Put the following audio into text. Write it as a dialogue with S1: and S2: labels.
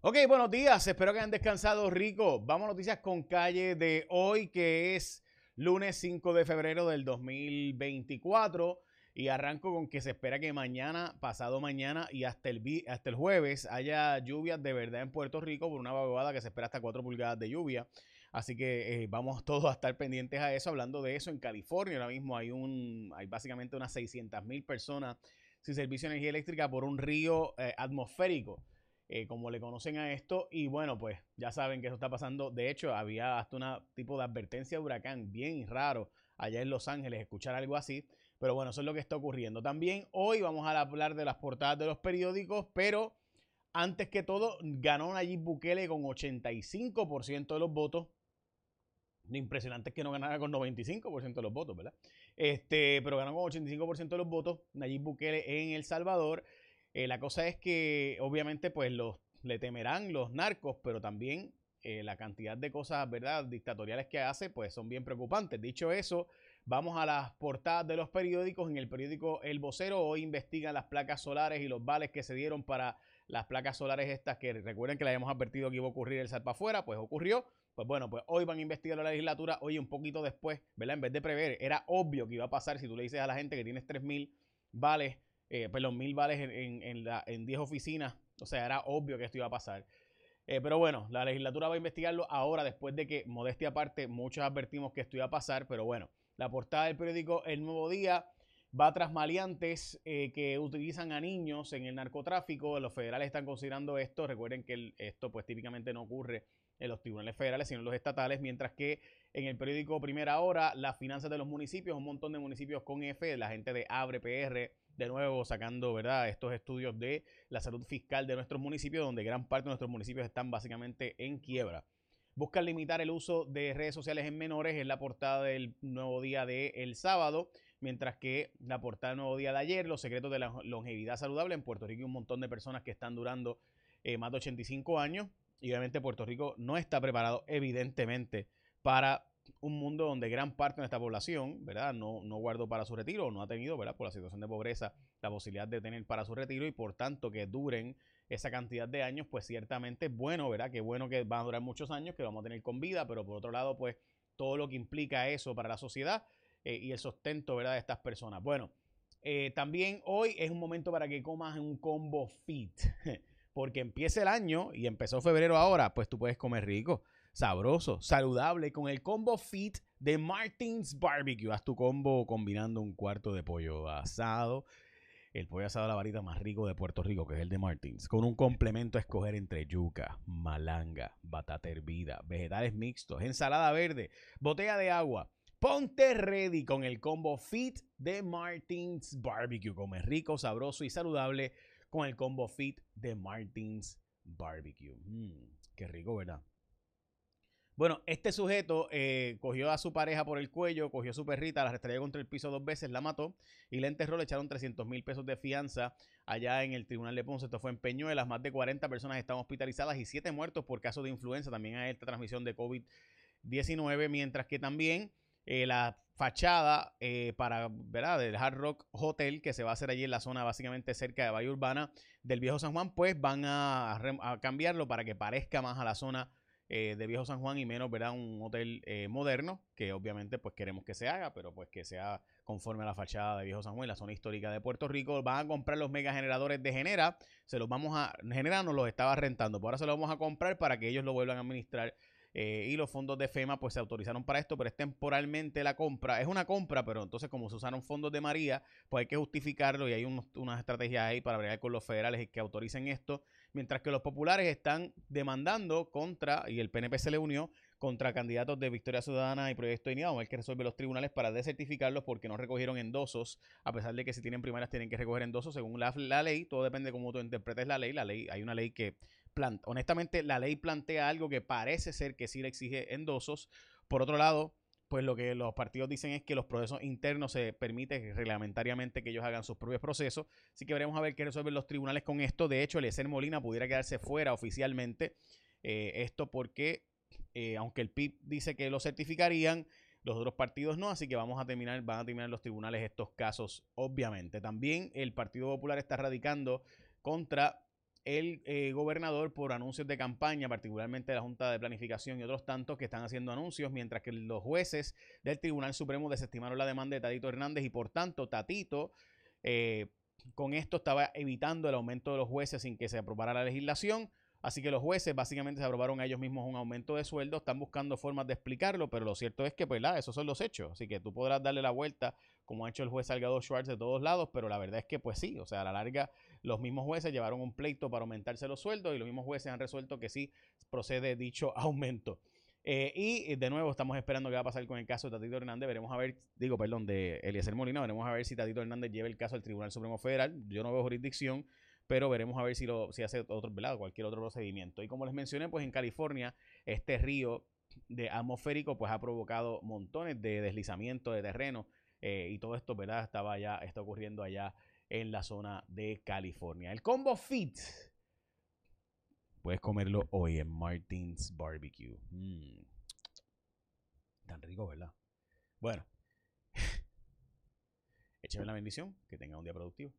S1: Ok, buenos días. Espero que hayan descansado rico. Vamos a noticias con calle de hoy, que es lunes 5 de febrero del 2024. Y arranco con que se espera que mañana, pasado mañana y hasta el, hasta el jueves haya lluvias de verdad en Puerto Rico por una vaguada que se espera hasta 4 pulgadas de lluvia. Así que eh, vamos todos a estar pendientes a eso. Hablando de eso, en California ahora mismo hay, un, hay básicamente unas 600 mil personas sin servicio de energía eléctrica por un río eh, atmosférico. Eh, como le conocen a esto. Y bueno, pues ya saben que eso está pasando. De hecho, había hasta un tipo de advertencia de huracán bien raro allá en Los Ángeles, escuchar algo así. Pero bueno, eso es lo que está ocurriendo. También hoy vamos a hablar de las portadas de los periódicos, pero antes que todo, ganó Nayib Bukele con 85% de los votos. Lo impresionante es que no ganara con 95% de los votos, ¿verdad? Este, pero ganó con 85% de los votos Nayib Bukele en El Salvador. Eh, la cosa es que obviamente pues los, le temerán los narcos, pero también eh, la cantidad de cosas, ¿verdad?, dictatoriales que hace, pues son bien preocupantes. Dicho eso, vamos a las portadas de los periódicos. En el periódico El Vocero hoy investigan las placas solares y los vales que se dieron para las placas solares estas que recuerden que le habíamos advertido que iba a ocurrir el salpa afuera, pues ocurrió. Pues bueno, pues hoy van a investigar la legislatura, hoy un poquito después, ¿verdad? En vez de prever, era obvio que iba a pasar si tú le dices a la gente que tienes 3.000 vales eh, perdón, mil vales en, en, la, en 10 oficinas. O sea, era obvio que esto iba a pasar. Eh, pero bueno, la legislatura va a investigarlo ahora, después de que, modestia aparte, muchos advertimos que esto iba a pasar. Pero bueno, la portada del periódico El Nuevo Día va tras maleantes eh, que utilizan a niños en el narcotráfico. Los federales están considerando esto. Recuerden que esto, pues típicamente no ocurre en los tribunales federales, sino en los estatales, mientras que en el periódico Primera Hora, las finanzas de los municipios, un montón de municipios con F, la gente de Abre PR de nuevo sacando ¿verdad? estos estudios de la salud fiscal de nuestros municipios, donde gran parte de nuestros municipios están básicamente en quiebra. Buscan limitar el uso de redes sociales en menores, es la portada del nuevo día del el sábado, mientras que la portada del nuevo día de ayer, los secretos de la longevidad saludable. En Puerto Rico hay un montón de personas que están durando eh, más de 85 años y obviamente Puerto Rico no está preparado evidentemente para un mundo donde gran parte de nuestra población, ¿verdad? No, no guardó para su retiro, no ha tenido, ¿verdad? Por la situación de pobreza, la posibilidad de tener para su retiro y por tanto que duren esa cantidad de años, pues ciertamente es bueno, ¿verdad? Que bueno que van a durar muchos años, que vamos a tener con vida, pero por otro lado, pues todo lo que implica eso para la sociedad eh, y el sustento, ¿verdad? De estas personas. Bueno, eh, también hoy es un momento para que comas un combo fit, porque empieza el año y empezó febrero ahora, pues tú puedes comer rico sabroso, saludable, con el combo fit de Martins Barbecue. Haz tu combo combinando un cuarto de pollo asado, el pollo asado a la varita más rico de Puerto Rico, que es el de Martins, con un complemento a escoger entre yuca, malanga, batata hervida, vegetales mixtos, ensalada verde, botella de agua. Ponte ready con el combo fit de Martins Barbecue. Come rico, sabroso y saludable con el combo fit de Martins Barbecue. Mmm, qué rico, ¿verdad? Bueno, este sujeto eh, cogió a su pareja por el cuello, cogió a su perrita, la restrayó contra el piso dos veces, la mató y la enterró, le echaron 300 mil pesos de fianza allá en el Tribunal de Ponce. Esto fue en Peñuelas, más de 40 personas están hospitalizadas y 7 muertos por caso de influenza. También hay esta transmisión de COVID-19, mientras que también eh, la fachada eh, para, ¿verdad? Del Hard Rock Hotel que se va a hacer allí en la zona básicamente cerca de Valle Urbana del Viejo San Juan, pues van a, a cambiarlo para que parezca más a la zona eh, de Viejo San Juan y menos, ¿verdad? Un hotel eh, moderno, que obviamente pues queremos que se haga, pero pues que sea conforme a la fachada de Viejo San Juan, la zona histórica de Puerto Rico. Van a comprar los mega generadores de Genera, se los vamos a, Genera nos los estaba rentando, por ahora se los vamos a comprar para que ellos lo vuelvan a administrar eh, y los fondos de FEMA pues se autorizaron para esto, pero es temporalmente la compra. Es una compra, pero entonces como se usaron fondos de María, pues hay que justificarlo y hay unas estrategias ahí para bregar con los federales que autoricen esto. Mientras que los populares están demandando contra, y el PNP se le unió, contra candidatos de Victoria Ciudadana y Proyecto de Unidad, o el que resuelve los tribunales para desertificarlos porque no recogieron endosos, a pesar de que si tienen primarias tienen que recoger endosos según la, la ley, todo depende de cómo tú interpretes la ley, la ley, hay una ley que honestamente, la ley plantea algo que parece ser que sí le exige endosos. Por otro lado, pues lo que los partidos dicen es que los procesos internos se permite reglamentariamente que ellos hagan sus propios procesos. Así que veremos a ver qué resuelven los tribunales con esto. De hecho, Eliezer Molina pudiera quedarse fuera oficialmente. Eh, esto porque, eh, aunque el PIB dice que lo certificarían, los otros partidos no, así que vamos a terminar, van a terminar los tribunales estos casos, obviamente. También el Partido Popular está radicando contra el eh, gobernador por anuncios de campaña, particularmente la Junta de Planificación y otros tantos que están haciendo anuncios, mientras que los jueces del Tribunal Supremo desestimaron la demanda de Tatito Hernández y por tanto Tatito eh, con esto estaba evitando el aumento de los jueces sin que se aprobara la legislación. Así que los jueces básicamente se aprobaron a ellos mismos un aumento de sueldo, están buscando formas de explicarlo, pero lo cierto es que, pues, la, esos son los hechos. Así que tú podrás darle la vuelta, como ha hecho el juez Salgado Schwartz de todos lados, pero la verdad es que, pues sí, o sea, a la larga, los mismos jueces llevaron un pleito para aumentarse los sueldos y los mismos jueces han resuelto que sí procede dicho aumento. Eh, y de nuevo estamos esperando qué va a pasar con el caso de Tatito Hernández. Veremos a ver, digo, perdón, de Eliezer Molina, veremos a ver si Tatito Hernández lleva el caso al Tribunal Supremo Federal. Yo no veo jurisdicción pero veremos a ver si, lo, si hace otro, cualquier otro procedimiento. Y como les mencioné, pues en California, este río de atmosférico pues ha provocado montones de deslizamientos de terreno eh, y todo esto, ¿verdad? Estaba ya, está ocurriendo allá en la zona de California. El combo fit. Puedes comerlo hoy en Martins Barbecue. Mm. Tan rico, ¿verdad? Bueno. Écheme la bendición. Que tenga un día productivo.